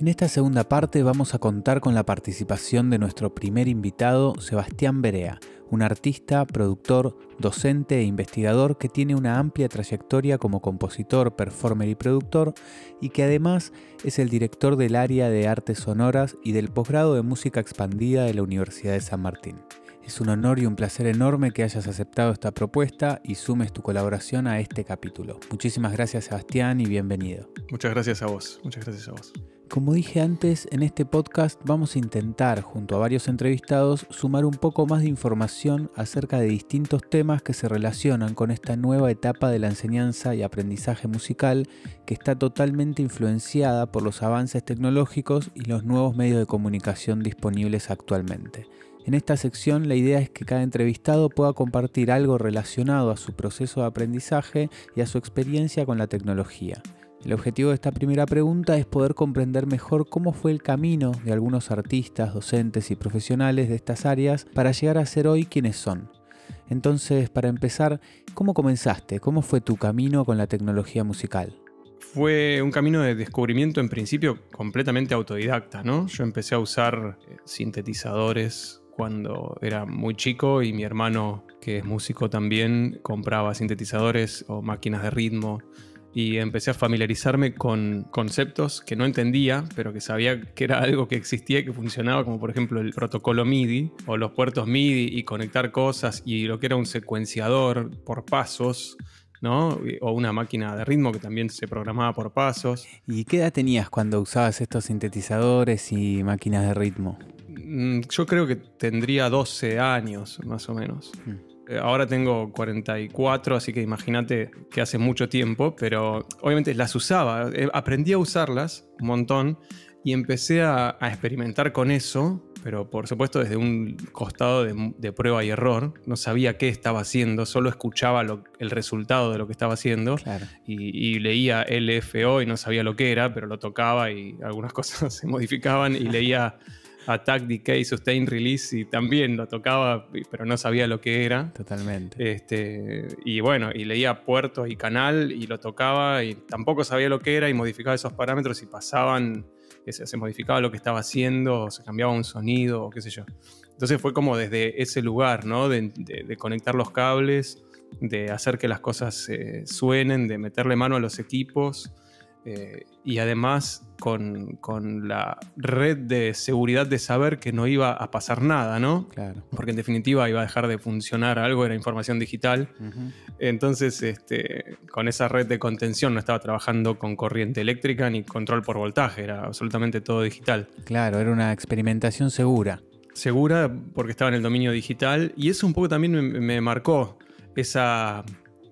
En esta segunda parte vamos a contar con la participación de nuestro primer invitado, Sebastián Berea, un artista, productor, docente e investigador que tiene una amplia trayectoria como compositor, performer y productor y que además es el director del área de artes sonoras y del posgrado de música expandida de la Universidad de San Martín. Es un honor y un placer enorme que hayas aceptado esta propuesta y sumes tu colaboración a este capítulo. Muchísimas gracias Sebastián y bienvenido. Muchas gracias a vos, muchas gracias a vos. Como dije antes, en este podcast vamos a intentar, junto a varios entrevistados, sumar un poco más de información acerca de distintos temas que se relacionan con esta nueva etapa de la enseñanza y aprendizaje musical que está totalmente influenciada por los avances tecnológicos y los nuevos medios de comunicación disponibles actualmente. En esta sección la idea es que cada entrevistado pueda compartir algo relacionado a su proceso de aprendizaje y a su experiencia con la tecnología. El objetivo de esta primera pregunta es poder comprender mejor cómo fue el camino de algunos artistas, docentes y profesionales de estas áreas para llegar a ser hoy quienes son. Entonces, para empezar, ¿cómo comenzaste? ¿Cómo fue tu camino con la tecnología musical? Fue un camino de descubrimiento en principio completamente autodidacta, ¿no? Yo empecé a usar eh, sintetizadores cuando era muy chico y mi hermano, que es músico también, compraba sintetizadores o máquinas de ritmo y empecé a familiarizarme con conceptos que no entendía, pero que sabía que era algo que existía y que funcionaba, como por ejemplo el protocolo MIDI o los puertos MIDI y conectar cosas y lo que era un secuenciador por pasos. ¿no? O una máquina de ritmo que también se programaba por pasos. ¿Y qué edad tenías cuando usabas estos sintetizadores y máquinas de ritmo? Mm, yo creo que tendría 12 años, más o menos. Mm. Eh, ahora tengo 44, así que imagínate que hace mucho tiempo, pero obviamente las usaba, eh, aprendí a usarlas un montón y empecé a, experimentar con eso, pero por supuesto desde un costado de, prueba y error. No sabía qué estaba haciendo, solo escuchaba el resultado de lo que estaba haciendo y, y, leía LFO y no sabía lo que era, pero lo tocaba y algunas cosas se modificaban y leía Attack, Decay, Sustain, Release y también lo tocaba, pero no sabía lo que era. Totalmente. Este, y bueno, y leía puertos y canal y lo tocaba y tampoco sabía lo que era y modificaba esos parámetros y pasaban, se, modificaba lo que estaba haciendo, o se cambiaba un sonido o qué sé yo. Entonces fue como desde ese lugar, ¿no? De, conectar los cables, de hacer que las cosas eh, suenen, de meterle mano a los equipos. Eh, y además con, la red de seguridad de saber que no iba a pasar nada, ¿no? Claro. Porque en definitiva iba a dejar de funcionar algo, era información digital. Entonces, este, con esa red de contención no estaba trabajando con corriente eléctrica ni control por voltaje, era absolutamente todo digital. Claro, era una experimentación segura. Segura porque estaba en el dominio digital y eso un poco también me marcó esa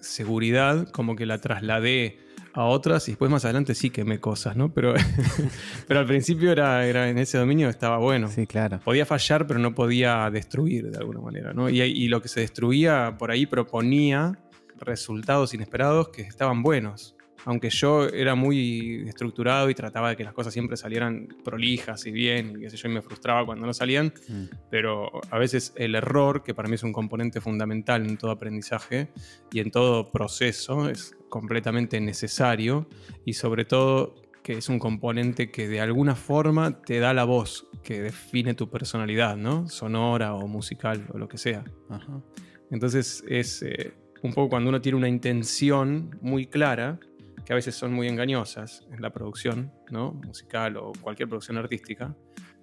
seguridad, como que la trasladé a otras y después más adelante sí quemé cosas, ¿no? Pero, pero al principio era, era en ese dominio estaba bueno. Sí, claro. Podía fallar, pero no podía destruir de alguna manera, ¿no? Y, y lo que se destruía por ahí proponía resultados inesperados que estaban buenos aunque yo era muy estructurado y trataba de que las cosas siempre salieran prolijas y bien, y qué sé yo, y me frustraba cuando no salían, mm. pero a veces el error, que para mí es un componente fundamental en todo aprendizaje y en todo proceso, es completamente necesario y sobre todo que es un componente que de alguna forma te da la voz que define tu personalidad, ¿no? Sonora o musical o lo que sea. Entonces es eh, un poco cuando uno tiene una intención muy clara, que a veces son muy engañosas en la producción, ¿no? Musical o cualquier producción artística.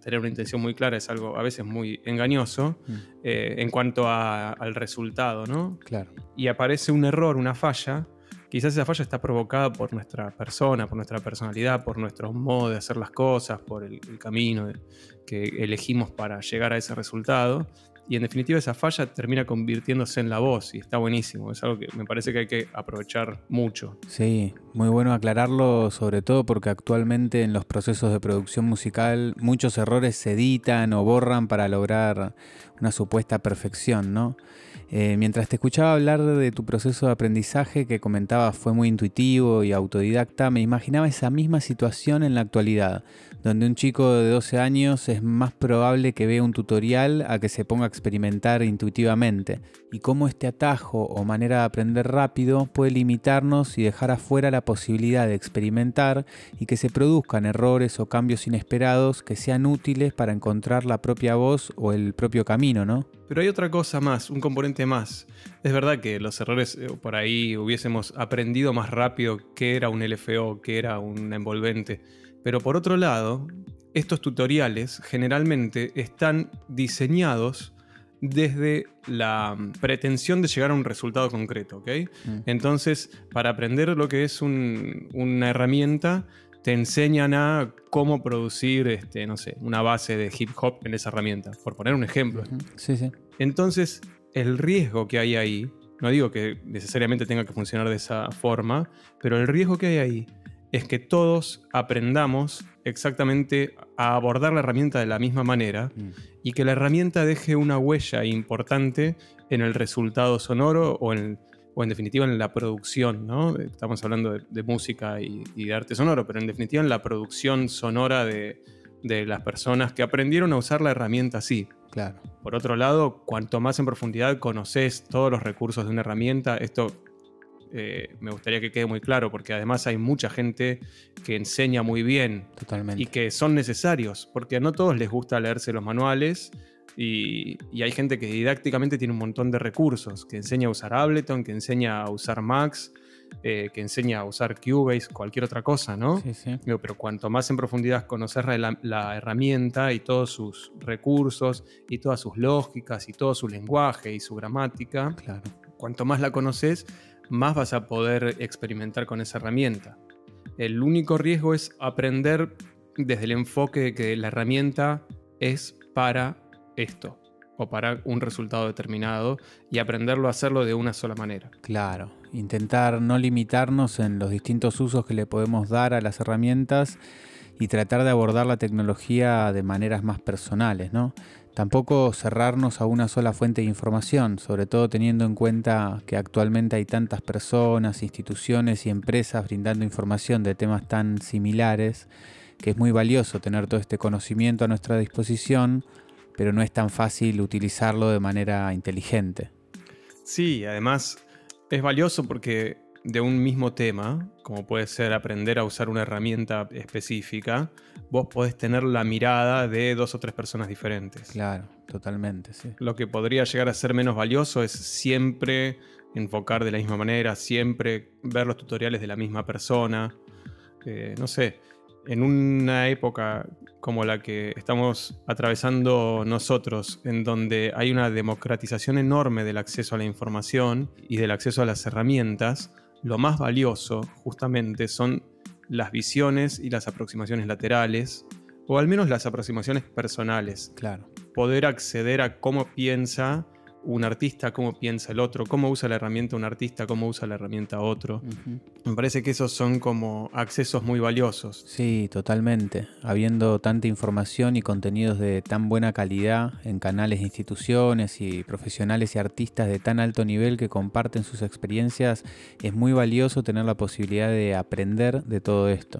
Tener una intención muy clara es algo a veces muy engañoso mm. eh, en cuanto al resultado, ¿no? Claro. Y aparece un error, una falla. Quizás esa falla está provocada por nuestra persona, por nuestra personalidad, por nuestro modo de hacer las cosas, por el camino que elegimos para llegar a ese resultado y en definitiva esa falla termina convirtiéndose en la voz y está buenísimo. Es algo que me parece que hay que aprovechar mucho. Sí, muy bueno aclararlo, sobre todo porque actualmente en los procesos de producción musical muchos errores se editan o borran para lograr una supuesta perfección, ¿no? Eh, mientras te escuchaba hablar de tu proceso de aprendizaje que comentabas fue muy intuitivo y autodidacta, me imaginaba esa misma situación en la actualidad, donde un chico de 12 años es más probable que vea un tutorial a que se ponga a experimentar intuitivamente, y cómo este atajo o manera de aprender rápido puede limitarnos y dejar afuera la posibilidad de experimentar y que se produzcan errores o cambios inesperados que sean útiles para encontrar la propia voz o el propio camino, ¿no? Pero hay otra cosa más, un componente más. Es verdad que los errores eh, por ahí hubiésemos aprendido más rápido qué era un LFO, qué era un envolvente. Pero por otro lado, estos tutoriales generalmente están diseñados desde la pretensión de llegar a un resultado concreto, ¿ok? Mm. Entonces, para aprender lo que es un- una herramienta, te enseñan a cómo producir, este, no sé, una base de hip hop en esa herramienta, por poner un ejemplo. Sí, sí. Entonces, el riesgo que hay ahí, no digo que necesariamente tenga que funcionar de esa forma, pero el riesgo que hay ahí es que todos aprendamos exactamente a abordar la herramienta de la misma manera Mm. y que la herramienta deje una huella importante en el resultado sonoro o en, o en definitiva en la producción, ¿no? Estamos hablando de, de música y, y de arte sonoro, pero en definitiva en la producción sonora de, de las personas que aprendieron a usar la herramienta así. Claro. Por otro lado, cuanto más en profundidad conoces todos los recursos de una herramienta, esto eh, me gustaría que quede muy claro, porque además hay mucha gente que enseña muy bien Totalmente. y que son necesarios, porque no a todos les gusta leerse los manuales y, y hay gente que didácticamente tiene un montón de recursos, que enseña a usar Ableton, que enseña a usar Max, eh, que enseña a usar Cubase, cualquier otra cosa, ¿no? Sí, sí. Pero cuanto más en profundidad conocer la, la herramienta y todos sus recursos y todas sus lógicas y todo su lenguaje y su gramática, Claro. cuanto más la conoces, más vas a poder experimentar con esa herramienta. El único riesgo es aprender desde el enfoque de que la herramienta es para esto para un resultado determinado y aprenderlo a hacerlo de una sola manera. Claro, intentar no limitarnos en los distintos usos que le podemos dar a las herramientas y tratar de abordar la tecnología de maneras más personales, ¿no? Tampoco cerrarnos a una sola fuente de información, sobre todo teniendo en cuenta que actualmente hay tantas personas, instituciones y empresas brindando información de temas tan similares, que es muy valioso tener todo este conocimiento a nuestra disposición, pero no es tan fácil utilizarlo de manera inteligente. Sí, además es valioso porque de un mismo tema, como puede ser aprender a usar una herramienta específica, vos podés tener la mirada de dos o tres personas diferentes. Claro, totalmente, sí. Lo que podría llegar a ser menos valioso es siempre enfocar de la misma manera, siempre ver los tutoriales de la misma persona. Eh, no sé, en una época como la que estamos atravesando nosotros, en donde hay una democratización enorme del acceso a la información y del acceso a las herramientas, lo más valioso justamente son las visiones y las aproximaciones laterales, o al menos las aproximaciones personales Claro. poder acceder a cómo piensa un artista, cómo piensa el otro, cómo usa la herramienta un artista, cómo usa la herramienta otro. Me parece que esos son como accesos muy valiosos. Sí, totalmente. Habiendo tanta información y contenidos de tan buena calidad en canales de instituciones y profesionales y artistas de tan alto nivel que comparten sus experiencias, es muy valioso tener la posibilidad de aprender de todo esto.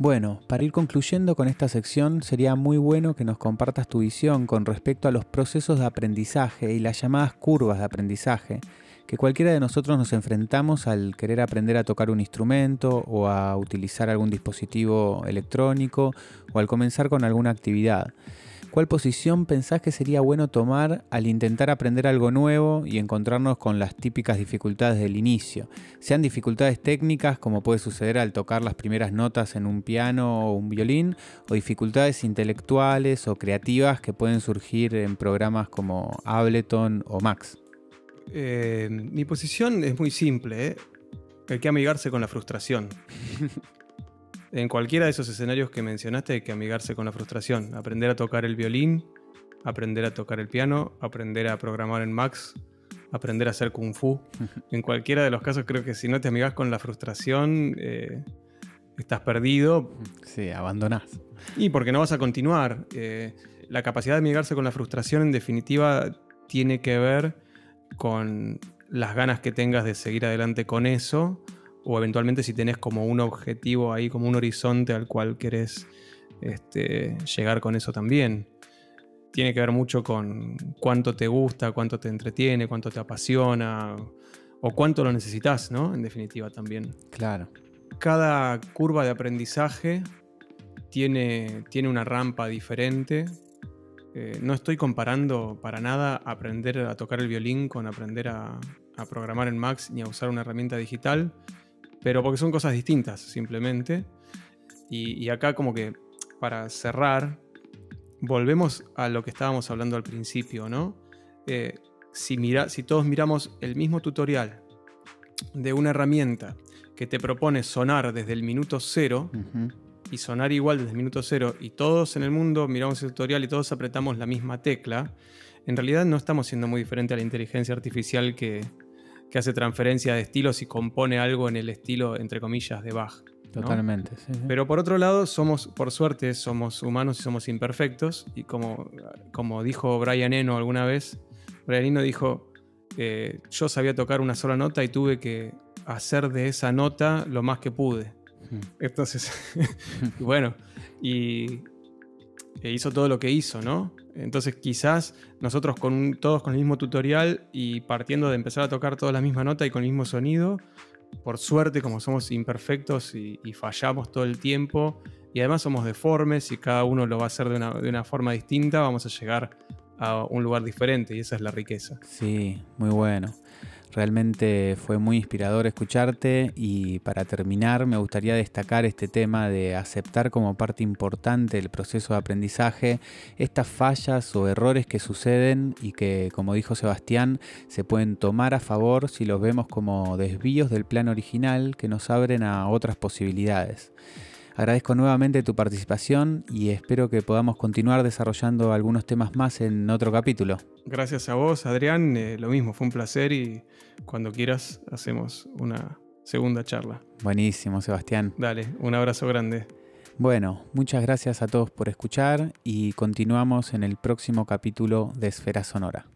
Bueno, para ir concluyendo con esta sección, sería muy bueno que nos compartas tu visión con respecto a los procesos de aprendizaje y las llamadas curvas de aprendizaje que cualquiera de nosotros nos enfrentamos al querer aprender a tocar un instrumento o a utilizar algún dispositivo electrónico o al comenzar con alguna actividad. ¿Cuál posición pensás que sería bueno tomar al intentar aprender algo nuevo y encontrarnos con las típicas dificultades del inicio? Sean dificultades técnicas, como puede suceder al tocar las primeras notas en un piano o un violín, o dificultades intelectuales o creativas que pueden surgir en programas como Ableton o Max. Eh, mi posición es muy simple. ¿eh? Hay que amigarse con la frustración. en cualquiera de esos escenarios que mencionaste hay que amigarse con la frustración. Aprender a tocar el violín, aprender a tocar el piano, aprender a programar en Max, aprender a hacer kung fu. En cualquiera de los casos creo que si no te amigas con la frustración, eh, estás perdido Sí, abandonás. y porque no vas a continuar. Eh, la capacidad de amigarse con la frustración, en definitiva, tiene que ver con las ganas que tengas de seguir adelante con eso, o eventualmente si tenés como un objetivo ahí, como un horizonte al cual querés este, llegar con eso también. Tiene que ver mucho con cuánto te gusta, cuánto te entretiene, cuánto te apasiona, o cuánto lo necesitas, ¿no? En definitiva también. Claro. cada curva de aprendizaje tiene, tiene una rampa diferente. Eh, no estoy comparando para nada aprender a tocar el violín con aprender a, programar en Max ni a usar una herramienta digital, pero porque son cosas distintas simplemente. Y, acá como que para cerrar, volvemos a lo que estábamos hablando al principio, ¿no? Eh, si, mira, si todos miramos el mismo tutorial de una herramienta que te propone sonar desde el minuto cero y sonar igual desde el minuto cero y todos en el mundo miramos el tutorial y todos apretamos la misma tecla, en realidad no estamos siendo muy diferente a la inteligencia artificial que, hace transferencia de estilos y compone algo en el estilo, entre comillas, de Bach. Totalmente. Pero por otro lado, somos, por suerte, somos humanos y somos imperfectos. Y como, como dijo Brian Eno alguna vez, Brian Eno dijo, eh, yo sabía tocar una sola nota y tuve que hacer de esa nota lo más que pude. Entonces, bueno, y e hizo todo lo que hizo, ¿no? Entonces quizás nosotros con todos con el mismo tutorial y partiendo de empezar a tocar toda la misma nota y con el mismo sonido, por suerte como somos imperfectos y, fallamos todo el tiempo y además somos deformes y cada uno lo va a hacer de una forma distinta, vamos a llegar a un lugar diferente y esa es la riqueza. Sí, muy bueno. Realmente fue muy inspirador escucharte y para terminar me gustaría destacar este tema de aceptar como parte importante del proceso de aprendizaje estas fallas o errores que suceden y que, como dijo Sebastián, se pueden tomar a favor si los vemos como desvíos del plan original que nos abren a otras posibilidades. Agradezco nuevamente tu participación y espero que podamos continuar desarrollando algunos temas más en otro capítulo. Gracias a vos, Adrián. Eh, lo mismo, fue un placer y cuando quieras hacemos una segunda charla. Buenísimo, Sebastián. Dale, un abrazo grande. Bueno, muchas gracias a todos por escuchar y continuamos en el próximo capítulo de Esfera Sonora.